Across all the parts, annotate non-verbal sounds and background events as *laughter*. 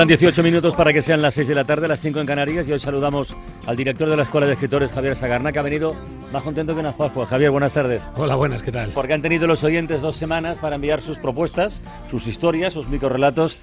Faltan 18 minutos para que sean las 6 de la tarde, las 5 en Canarias, y hoy saludamos al director de la Escuela de Escritores, Javier Sagarna, que ha venido más contento que unas Pascuas. Javier, buenas tardes. Hola, buenas, ¿qué tal? Porque han tenido los oyentes dos semanas para enviar sus propuestas, sus historias, sus microrelatos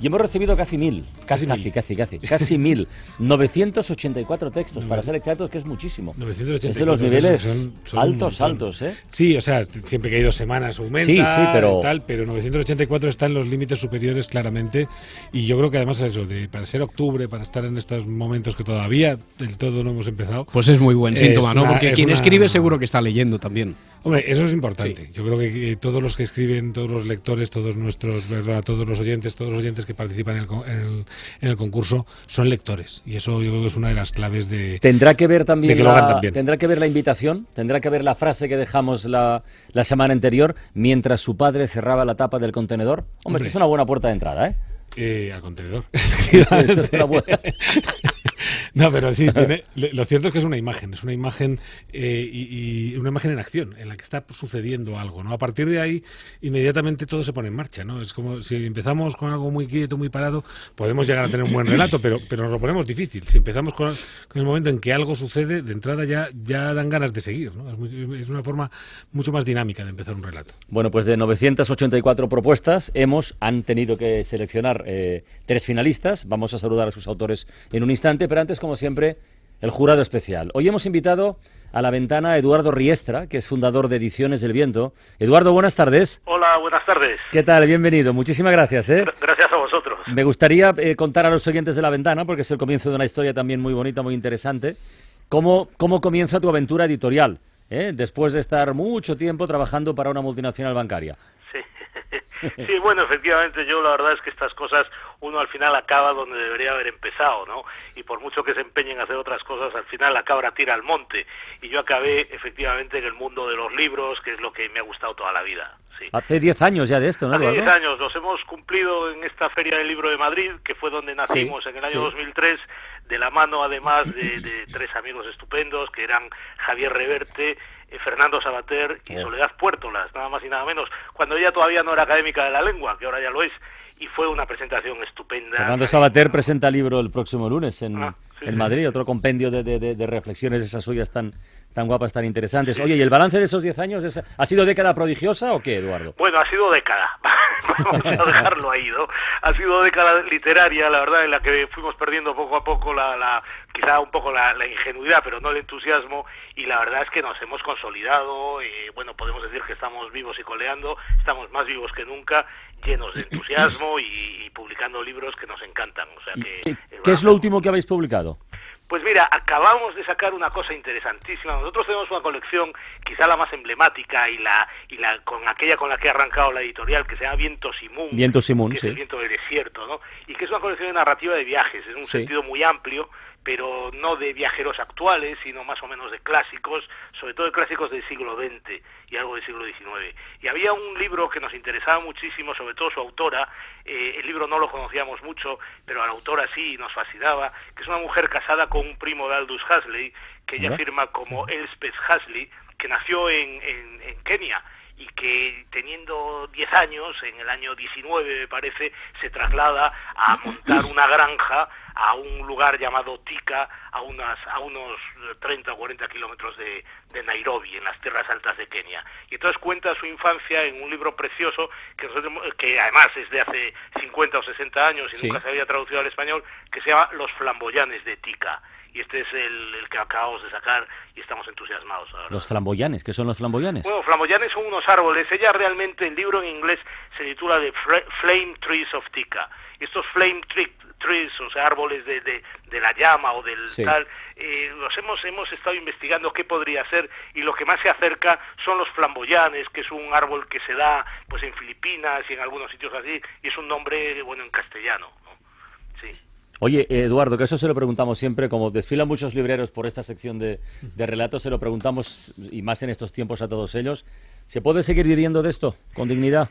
y hemos recibido casi mil. Casi, casi, casi, casi, *laughs* casi mil. 984 textos, para ser exactos, que es muchísimo. 984 es de los niveles altos, altos, ¿eh? Sí, o sea, siempre que hay dos semanas aumenta sí, sí, pero... tal, pero 984 está en los límites superiores claramente. Y yo creo que además eso, de, para ser octubre, para estar en estos momentos que todavía del todo no hemos empezado... Pues es muy buen síntoma, ¿no? Porque quien escribe seguro que está leyendo también. Hombre, eso es importante. Yo creo que, todos los que escriben, todos los lectores, todos nuestros, ¿verdad? Todos los oyentes, todos los oyentes que participan en el, en el, concurso son lectores. Y eso yo creo que es una de las claves de. ¿Tendrá que ver también, la, ¿tendrá que ver la invitación? ¿Tendrá que ver la frase que dejamos la, la semana anterior mientras su padre cerraba la tapa del contenedor? Hombre, es una buena puerta de entrada, ¿eh? Eh, al contenedor. *laughs* *laughs* *laughs* no, pero sí, lo cierto es que es una imagen, es una imagen eh, y, una imagen en acción, en la que está sucediendo algo, ¿no? A partir de ahí, inmediatamente todo se pone en marcha, ¿no? Es como si empezamos con algo muy quieto, muy parado, podemos llegar a tener un buen relato, pero, pero nos lo ponemos difícil. Si empezamos con, el momento en que algo sucede, de entrada ya, ya dan ganas de seguir, ¿no? Es, una forma mucho más dinámica de empezar un relato. Bueno, pues de 984 propuestas, hemos, han tenido que seleccionar eh, tres finalistas. Vamos a saludar a sus autores en un instante, pero antes, como siempre, el jurado especial. Hoy hemos invitado a la ventana a Eduardo Riestra, que es fundador de Ediciones del Viento. Eduardo, buenas tardes. Hola, buenas tardes. ¿Qué tal? Bienvenido. Muchísimas gracias. ¿eh? Gracias a vosotros. Me gustaría eh, contar a los oyentes de la ventana, porque es el comienzo de una historia también muy bonita, muy interesante. ¿Cómo, cómo comienza tu aventura editorial? ¿eh? Después de estar mucho tiempo trabajando para una multinacional bancaria. Sí, bueno, efectivamente yo la verdad es que estas cosas uno al final acaba donde debería haber empezado, ¿no? Y por mucho que se empeñen a hacer otras cosas, al final la cabra tira al monte. Y yo acabé efectivamente en el mundo de los libros, que es lo que me ha gustado toda la vida. Sí. Hace 10 años ya de esto, ¿no? Hace 10 años, los hemos cumplido en esta Feria del Libro de Madrid, que fue donde nacimos en el año 2003, de la mano además de, de tres amigos estupendos, que eran Javier Reverte, eh, Fernando Sabater y Soledad Puertolas, nada más y nada menos, cuando ella todavía no era académica de la lengua, que ahora ya lo es, y fue una presentación estupenda. Fernando Sabater presenta libro el próximo lunes en, ah, en Madrid, otro compendio de, de, de reflexiones esas suyas tan tan guapas, tan interesantes. Oye, ¿y el balance de esos 10 años ha sido década prodigiosa o qué, Eduardo? Bueno, ha sido década, *laughs* vamos a dejarlo ahí, ¿no? Ha sido década literaria, la verdad, en la que fuimos perdiendo poco a poco la, la quizá un poco la, ingenuidad, pero no el entusiasmo, y la verdad es que nos hemos consolidado, y bueno, podemos decir que estamos vivos y coleando, estamos más vivos que nunca, llenos de entusiasmo y, publicando libros que nos encantan. O sea que, ¿Qué es lo último que habéis publicado? Pues mira, acabamos de sacar una cosa interesantísima. Nosotros tenemos una colección, quizá la más emblemática y la y la con aquella con la que ha arrancado la editorial, que se llama Viento Simún. Viento Simún, que sí. Es el viento del desierto, ¿no? Y que es una colección de narrativa de viajes, en un sentido muy amplio pero no de viajeros actuales, sino más o menos de clásicos, sobre todo de clásicos del siglo XX y algo del siglo XIX. Y había un libro que nos interesaba muchísimo, sobre todo su autora, eh, el libro no lo conocíamos mucho, pero a la autora sí nos fascinaba, que es una mujer casada con un primo de Aldous Huxley, que ella firma como Elspeth Huxley, que nació en, en, en Kenia y que teniendo 10 años, en el año 19 me parece, se traslada a montar una granja a un lugar llamado Tika, a, unas, a unos 30 o 40 kilómetros de, de, Nairobi, en las tierras altas de Kenia. Y entonces cuenta su infancia en un libro precioso, que, que además es de hace 50 o 60 años y nunca se había traducido al español, que se llama Los flamboyanes de Tika y este es el, el, que acabamos de sacar y estamos entusiasmados. Los flamboyanes, ¿qué son los flamboyanes? Bueno, flamboyanes son unos árboles. Ella realmente, el libro en inglés se titula de Flame Trees of Tika. Estos Flame Trees, o sea, árboles de, de, de la llama o del tal, eh, los hemos, hemos estado investigando qué podría ser y lo que más se acerca son los flamboyanes, que es un árbol que se da pues en Filipinas y en algunos sitios así, y es un nombre, bueno, en castellano. Oye, Eduardo, que eso se lo preguntamos siempre, como desfilan muchos libreros por esta sección de, de relatos, se lo preguntamos, y más en estos tiempos a todos ellos, ¿se puede seguir viviendo de esto con dignidad?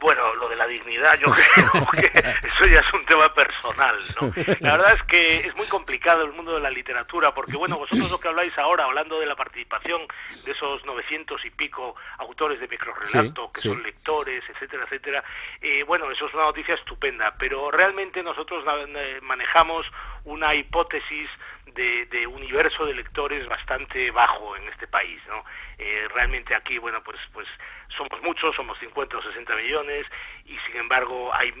Bueno, lo de la dignidad yo *laughs* creo que eso ya es un tema personal, ¿no? La verdad es que es muy complicado el mundo de la literatura, porque bueno, vosotros lo que habláis ahora, hablando de la participación de esos 900 y pico autores de microrelato, que son lectores, etcétera, etcétera, eh, bueno, eso es una noticia estupenda, pero realmente nosotros eh, manejamos una hipótesis de, de, universo de lectores bastante bajo en este país, ¿no? Eh, realmente aquí, bueno, pues, pues somos muchos, somos 50 o 60 millones y sin embargo hay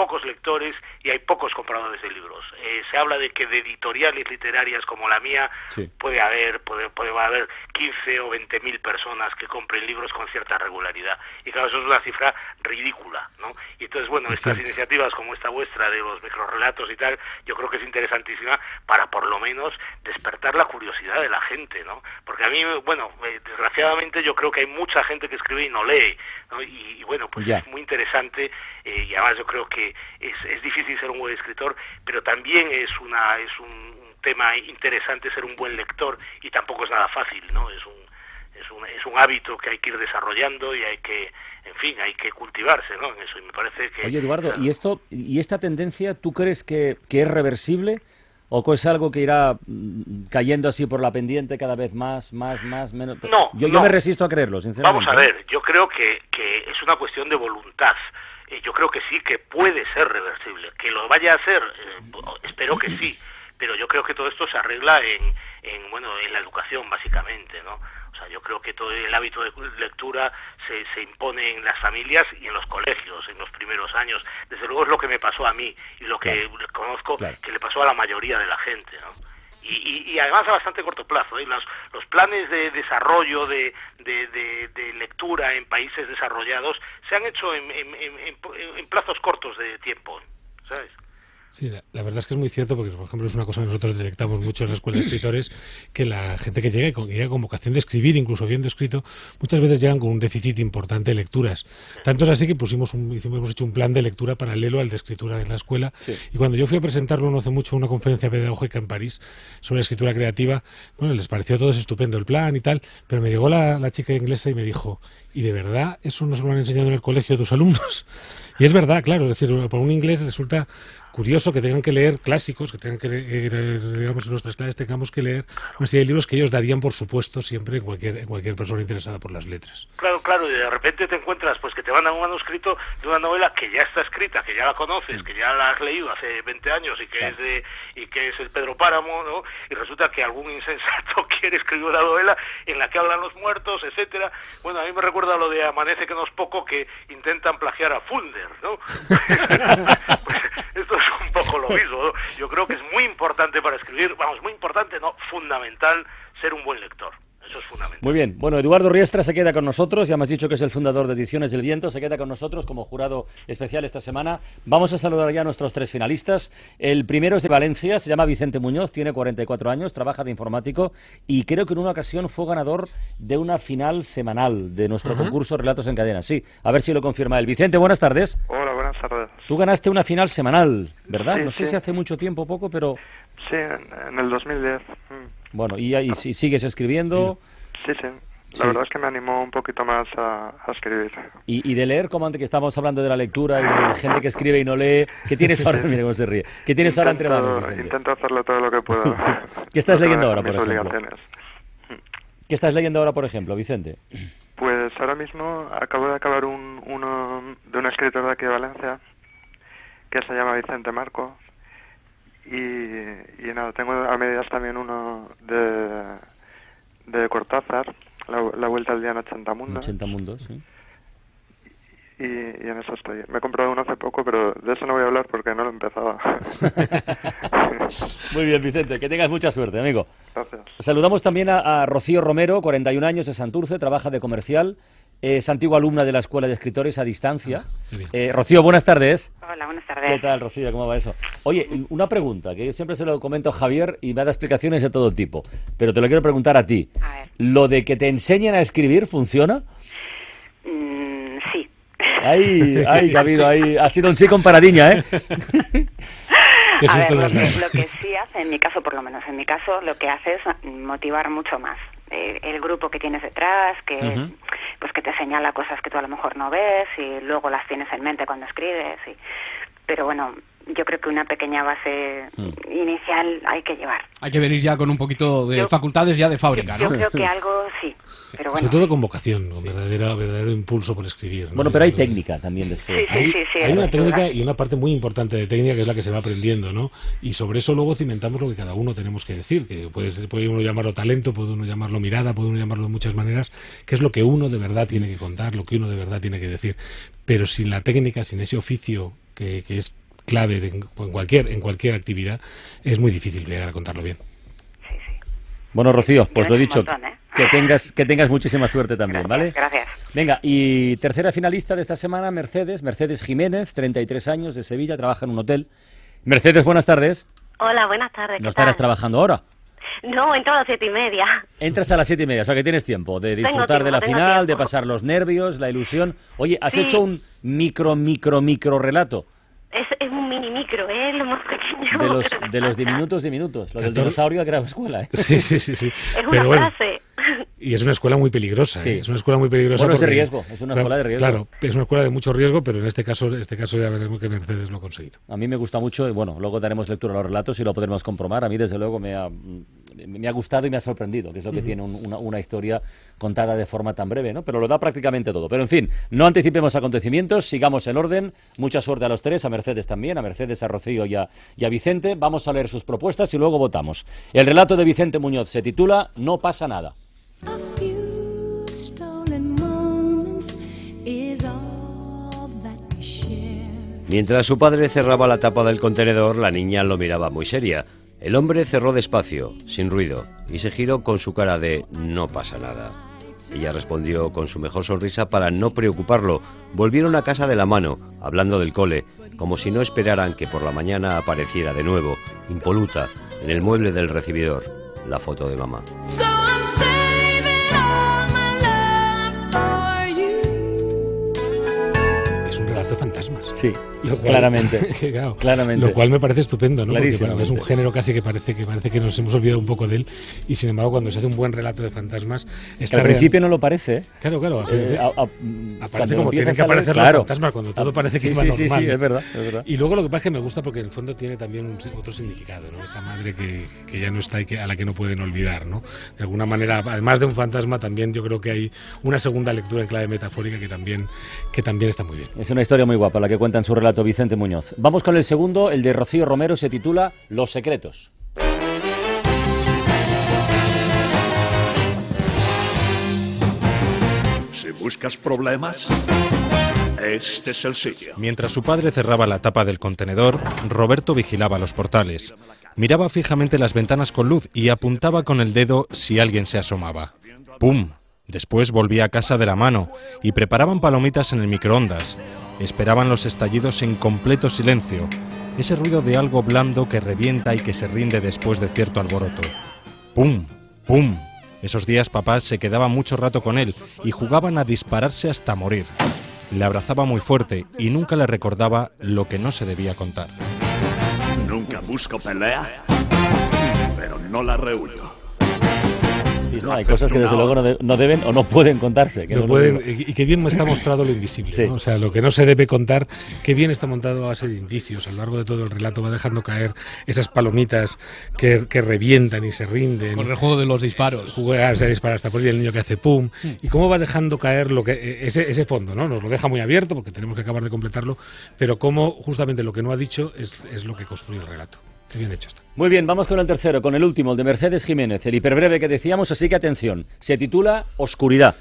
pocos lectores y hay pocos compradores de libros. Eh, se habla de que de editoriales literarias como la mía puede haber puede, puede haber 15 o 20 mil personas que compren libros con cierta regularidad. Y claro, eso es una cifra ridícula, ¿no? Y entonces, bueno, estas iniciativas como esta vuestra de los microrelatos y tal, yo creo que es interesantísima para por lo menos despertar la curiosidad de la gente, ¿no? Porque a mí, bueno, eh, desgraciadamente yo creo que hay mucha gente que escribe y no lee, ¿no? Y, bueno, pues es muy interesante eh, y además yo creo que es, es difícil ser un buen escritor, pero también es, una, es un, tema interesante ser un buen lector y tampoco es nada fácil, ¿no? Es un, es un, es un hábito que hay que ir desarrollando y hay que, en fin, hay que cultivarse, ¿no? En eso y me parece que... Oye, Eduardo, ¿y esto y esta tendencia tú crees que, que es reversible? ¿O es algo que irá mm, cayendo así por la pendiente cada vez más, más, más, menos? No, yo, yo me resisto a creerlo, sinceramente. Vamos a ver, yo creo que, que es una cuestión de voluntad yo creo que sí, que puede ser reversible. Que lo vaya a ser, eh, espero que sí, pero yo creo que todo esto se arregla en, en, bueno, en la educación, básicamente, ¿no? O sea, yo creo que todo el hábito de lectura se, se impone en las familias y en los colegios en los primeros años. Desde luego es lo que me pasó a mí y lo que conozco que le pasó a la mayoría de la gente, ¿no? Y, y, además a bastante corto plazo. ¿eh? Los, los planes de desarrollo de, de, de, lectura en países desarrollados se han hecho en, en, en plazos cortos de tiempo, ¿sabes? Sí, la, verdad es que es muy cierto porque, por ejemplo, es una cosa que nosotros detectamos mucho en la escuela de escritores, que la gente que llega, con, llega con vocación de escribir, incluso viendo escrito, muchas veces llegan con un déficit importante de lecturas. Tanto es así que pusimos un, hicimos, hemos hecho un plan de lectura paralelo al de escritura en la escuela. Y cuando yo fui a presentarlo no hace mucho una conferencia pedagógica en París sobre escritura creativa, bueno, les pareció todo estupendo el plan y tal, pero me llegó la, la chica inglesa y me dijo, ¿y de verdad eso no se lo han enseñado en el colegio a tus alumnos? *laughs* Y es verdad, claro, es decir, por un inglés resulta curioso que tengan que leer clásicos, que tengan que leer, eh, digamos, en nuestras clases tengamos que leer una serie de libros que ellos darían, por supuesto, siempre en cualquier, en cualquier persona interesada por las letras. Claro, claro, y de repente te encuentras pues que te mandan un manuscrito de una novela que ya está escrita, que ya la conoces, mm. que ya la has leído hace 20 años y que es de y que es el Pedro Páramo, ¿no? Y resulta que algún insensato *laughs* quiere escribir una novela en la que hablan los muertos, etcétera. Bueno, a mí me recuerda lo de Amanece que no es poco que intentan plagiar a Funder, ¿no? *laughs* *laughs* pues, esto es un poco lo mismo. Yo creo que es muy importante para escribir, vamos, muy importante, no, fundamental ser un buen lector. Eso es fundamental. Muy bien. Bueno, Eduardo Riestra se queda con nosotros. Ya hemos dicho que es el fundador de Ediciones del Viento. Se queda con nosotros como jurado especial esta semana. Vamos a saludar ya a nuestros tres finalistas. El primero es de Valencia. Se llama Vicente Muñoz. Tiene 44 años. Trabaja de informático. Y creo que en una ocasión fue ganador de una final semanal de nuestro concurso Relatos en Cadena. Sí. A ver si lo confirma él. Vicente, buenas tardes. Hola, tardes. Tú ganaste una final semanal, ¿verdad? no sé si hace mucho tiempo o poco, pero... Sí, en, el 2010. Bueno, ¿y, y, sigues escribiendo? Sí, sí. La verdad es que me animó un poquito más a, escribir. ¿Y, de leer, como antes que estábamos hablando de la lectura y de gente que escribe y no lee, ¿qué tienes ahora? *laughs* Mira cómo se ríe. ¿Qué tienes ahora entre manos? Intento hacerlo todo lo que puedo. *laughs* ¿Qué estás leyendo ahora, por ejemplo? ¿Qué estás leyendo ahora, por ejemplo, Vicente? Pues ahora mismo acabo de acabar un, uno de un escritor de aquí de Valencia que se llama Vicente Marco y, y nada, tengo a medias también uno de de Cortázar, la, Vuelta al Día en 80 Mundos. 80 Mundos, sí. Y, en eso estoy. Me he comprado uno hace poco, pero de eso no voy a hablar porque no lo he empezado. *laughs* Muy bien, Vicente. Que tengas mucha suerte, amigo. Gracias. Saludamos también a, a Rocío Romero, 41 años de Santurce, trabaja de comercial. Es antigua alumna de la Escuela de Escritores a distancia. Ah, eh, Rocío, buenas tardes. Hola, buenas tardes. ¿Qué tal, Rocío? ¿Cómo va eso? Oye, una pregunta, que yo siempre se lo comento a Javier y me da explicaciones de todo tipo, pero te lo quiero preguntar a ti. A ver. ¿Lo de que te enseñan a escribir funciona? Ay, ha habido ahí, ha sido un sí con paradiña, ¿eh? *laughs* A ver, lo, que, lo que sí hace, en mi caso por lo menos, en mi caso, lo que hace es motivar mucho más eh, el grupo que tienes detrás, que pues que te señala cosas que tú a lo mejor no ves y luego las tienes en mente cuando escribes. Y, pero bueno, yo creo que una pequeña base mm. inicial hay que llevar. Hay que venir ya con un poquito de facultades ya de fábrica, ¿no? Yo creo que algo sí, pero bueno. Sobre todo con vocación, con verdadero, verdadero impulso por escribir. Bueno, pero hay técnica también después. Sí, sí, sí, hay, una técnica y una parte muy importante de técnica que es la que se va aprendiendo, ¿no? Y sobre eso luego cimentamos lo que cada uno tenemos que decir, que puede, puede uno llamarlo talento, puede uno llamarlo mirada, puede uno llamarlo de muchas maneras, que es lo que uno de verdad tiene que contar, lo que uno de verdad tiene que decir. Pero sin la técnica, sin ese oficio que, que es clave en, cualquier, en cualquier actividad, es muy difícil llegar a contarlo bien. Sí, sí. Bueno, Rocío, pues lo he dicho, ¿eh? que, tengas, que tengas muchísima suerte también, ¿vale? Gracias. Venga, y tercera finalista de esta semana, Mercedes, Mercedes Jiménez, 33 años, de Sevilla, trabaja en un hotel. Mercedes, buenas tardes. Hola, buenas tardes. ¿No estarás trabajando ahora? No, entro a las siete y media. Entras a las siete y media, o sea que tienes tiempo de disfrutar de la final, de pasar los nervios, la ilusión. Oye, has hecho un micro, micro, micro relato. Es, es, un mini micro, ¿eh? Lo más pequeño. De los, de los diminutos diminutos. Lo del dinosaurio que era escuela, ¿eh? Sí, sí, sí. sí. Es una frase. Y es una escuela muy peligrosa, ¿eh? es una escuela muy peligrosa. Bueno, es de riesgo, es una escuela de riesgo. Claro, es una escuela de mucho riesgo, pero en este caso, en este caso ya veremos que Mercedes lo ha conseguido. A mí me gusta mucho, y bueno, luego daremos lectura a los relatos y lo podremos comprobar. A mí, desde luego, me ha, me ha gustado y me ha sorprendido, que es lo que tiene una, una, historia contada de forma tan breve, ¿no? Pero lo da prácticamente todo. Pero en fin, no anticipemos acontecimientos, sigamos el orden. Mucha suerte a los tres, a Mercedes también, a Mercedes, a Rocío y a, y a Vicente. Vamos a leer sus propuestas y luego votamos. El relato de Vicente Muñoz se titula No pasa nada. Mientras su padre cerraba la tapa del contenedor, la niña lo miraba muy seria. El hombre cerró despacio, sin ruido, y se giró con su cara de no pasa nada. Ella respondió con su mejor sonrisa para no preocuparlo. Volvieron a casa de la mano, hablando del cole, como si no esperaran que por la mañana apareciera de nuevo, impoluta, en el mueble del recibidor, la foto de mamá. fantasmas. Sí, claramente. *laughs* claramente. Lo cual me parece estupendo, ¿no? Porque es un género casi que parece que parece que nos hemos olvidado un poco de él y sin embargo cuando se hace un buen relato de fantasmas al principio no lo parece. ¿eh? Claro, claro. Eh, aparece como tienen que aparecer los fantasmas cuando todo parece que sí, iba sí, normal. Sí, sí, es verdad, es verdad. Y luego lo que pasa es que me gusta porque en el fondo tiene también un, otro significado, ¿no? Esa madre que, que ya no está y que, a la que no pueden olvidar, ¿no? De alguna manera, además de un fantasma, también yo creo que hay una segunda lectura en clave metafórica que también que también está muy bien. Es una historia muy guapa la que cuenta en su relato Vicente Muñoz. Vamos con el segundo, el de Rocío Romero, se titula Los secretos. Si buscas problemas, este es el sitio. Mientras su padre cerraba la tapa del contenedor, Roberto vigilaba los portales. Miraba fijamente las ventanas con luz y apuntaba con el dedo si alguien se asomaba. ¡Pum! Después volvía a casa de la mano y preparaban palomitas en el microondas. Esperaban los estallidos en completo silencio, ese ruido de algo blando que revienta y que se rinde después de cierto alboroto. ¡Pum! ¡Pum! Esos días papá se quedaba mucho rato con él y jugaban a dispararse hasta morir. Le abrazaba muy fuerte y nunca le recordaba lo que no se debía contar. Nunca busco pelea, pero no la rehuyo hay cosas que desde luego no, deben o no pueden contarse. y que bien está mostrado lo invisible. O sea, lo que no se debe contar, que bien está montado a base de indicios. A lo largo de todo el relato va dejando caer esas palomitas que, revientan y se rinden. Con el juego de los disparos. Juega, se dispara hasta por ahí el niño que hace pum. Y cómo va dejando caer lo que e, ese, ese fondo, ¿no? Nos lo deja muy abierto porque tenemos que acabar de completarlo, pero cómo justamente lo que no ha dicho es, es lo que construye el relato. Bien hecho está. Muy bien, vamos con el tercero, con el último, el de Mercedes Jiménez, el hiperbreve que decíamos, así que atención. Se titula Oscuridad.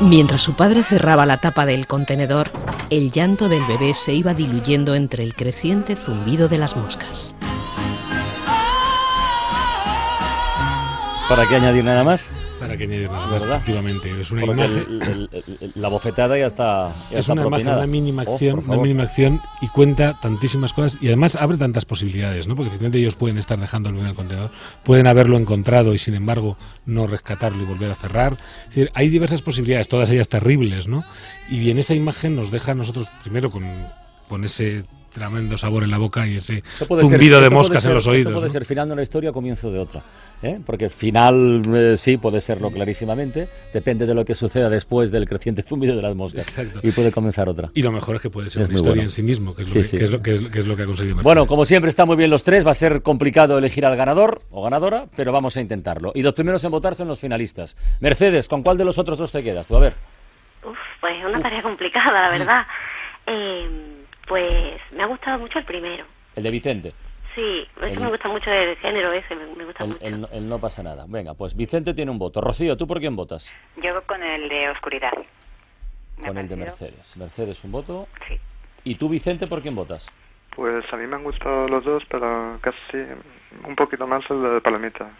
Mientras su padre cerraba la tapa del contenedor, el llanto del bebé se iba diluyendo entre el creciente zumbido de las moscas. ¿Para qué añadir nada más? Para que añadir nada ¿verdad? efectivamente. Es una imagen. la bofetada ya está. es una imagen, una mínima oh, acción, una mínima acción y cuenta tantísimas cosas y además abre tantas posibilidades, ¿no? Porque efectivamente ellos pueden estar dejándolo en el contenedor, pueden haberlo encontrado y sin embargo no rescatarlo y volver a cerrar. Es decir, hay diversas posibilidades, todas ellas terribles, ¿no? Y en esa imagen nos deja a nosotros primero con, con ese tremendo sabor en la boca y ese zumbido de moscas en los oídos. Esto puede ser final de una historia o comienzo de otra. ¿eh? Porque final eh, sí puede serlo clarísimamente, depende de lo que suceda después del creciente *laughs* zumbido de las moscas. Y puede comenzar otra. Y lo mejor es que puede ser una historia en sí mismo, que es, lo, que, es, lo, que, ha conseguido Bueno, como siempre están muy bien los tres, va a ser complicado elegir al ganador o ganadora, pero vamos a intentarlo. Y los primeros en votar son los finalistas. Mercedes, ¿con cuál de los otros dos te quedas? Tú, a ver. Uf, pues una tarea complicada, la verdad. Eh, pues me ha gustado mucho el primero. ¿El de Vicente? Sí, es que me gusta mucho el género ese, me, gusta mucho. El, no pasa nada. Venga, pues Vicente tiene un voto. Rocío, ¿tú por quién votas? Yo con el de Oscuridad. con el de Mercedes. Mercedes un voto. Sí. ¿Y tú, Vicente, por quién votas? Pues a mí me han gustado los dos, pero casi un poquito más el de Palomitas.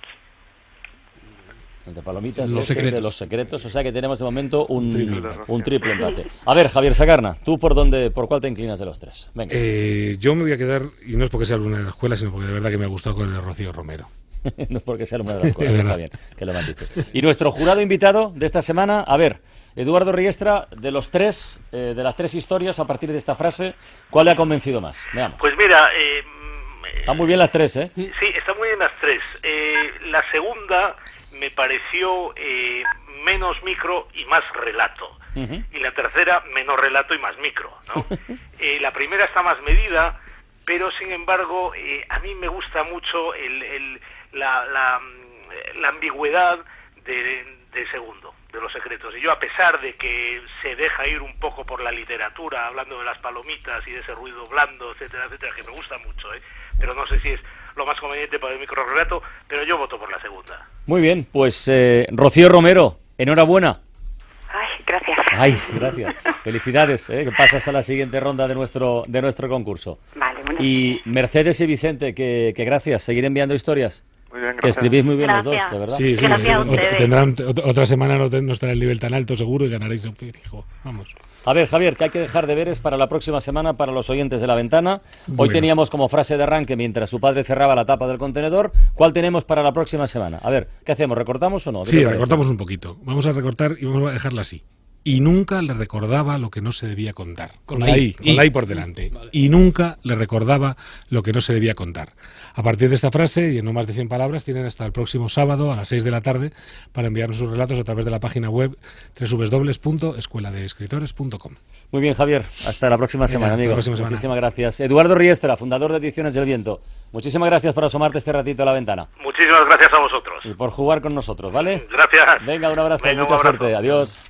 El de Palomitas los es de los secretos, o sea que tenemos de momento un triple, un triple empate. A ver, Javier Sagarna, ¿tú por dónde, por cuál te inclinas de los tres? Venga. Eh, yo me voy a quedar, y no es porque sea alguna de la escuela, sino porque de verdad que me ha gustado con el de Rocío Romero. *laughs* no es porque sea alguna de la escuela, *laughs* está bien, que lo dicho. Y nuestro jurado invitado de esta semana, a ver, Eduardo Riestra, de los tres, eh, de las tres historias, a partir de esta frase, ¿cuál le ha convencido más? Veamos. Pues mira, eh, están muy bien las tres, ¿eh? Sí, están muy bien las tres. Eh, la segunda me pareció eh, menos micro y más relato. Y la tercera, menos relato y más micro. ¿no? *laughs* Eh, la primera está más medida, pero sin embargo, eh, a mí me gusta mucho el, la, la, la, ambigüedad de, de segundo de los secretos. Y yo, a pesar de que se deja ir un poco por la literatura, hablando de las palomitas y de ese ruido blando, etcétera, etcétera, que me gusta mucho, ¿eh? pero no sé si es lo más conveniente para el microrelato, pero yo voto por la segunda. Muy bien, pues eh, Rocío Romero, enhorabuena. Ay, gracias. Ay, gracias. Felicidades, ¿eh? que pasas a la siguiente ronda de nuestro, de nuestro concurso. Vale, Y Mercedes y Vicente, que, que gracias, seguir enviando historias. Muy bien, que escribís muy bien los dos, de verdad. Sí, sí, tendrán otra semana no, no, estará el nivel tan alto seguro y ganaréis un fijo. Vamos. A ver, Javier, que hay que dejar deberes para la próxima semana para los oyentes de la ventana. Hoy teníamos como frase de arranque mientras su padre cerraba la tapa del contenedor. ¿Cuál tenemos para la próxima semana? A ver, ¿qué hacemos? ¿Recortamos o no? Sí, recortamos un poquito. Vamos a recortar y vamos a dejarla así y nunca le recordaba lo que no se debía contar. Con la I, con la I por delante. Y nunca le recordaba lo que no se debía contar. A partir de esta frase, y en no más de 100 palabras, tienen hasta el próximo sábado a las 6 de la tarde para enviarnos sus relatos a través de la página web www.escueladeescritores.com. Muy bien, Javier. Hasta la próxima semana, amigo. Muchísimas gracias. Eduardo Riestra, fundador de Ediciones del Viento. Muchísimas gracias por asomarte este ratito a la ventana. Muchísimas gracias a vosotros. Y por jugar con nosotros, ¿vale? Gracias. Venga, un abrazo y mucha suerte. Adiós.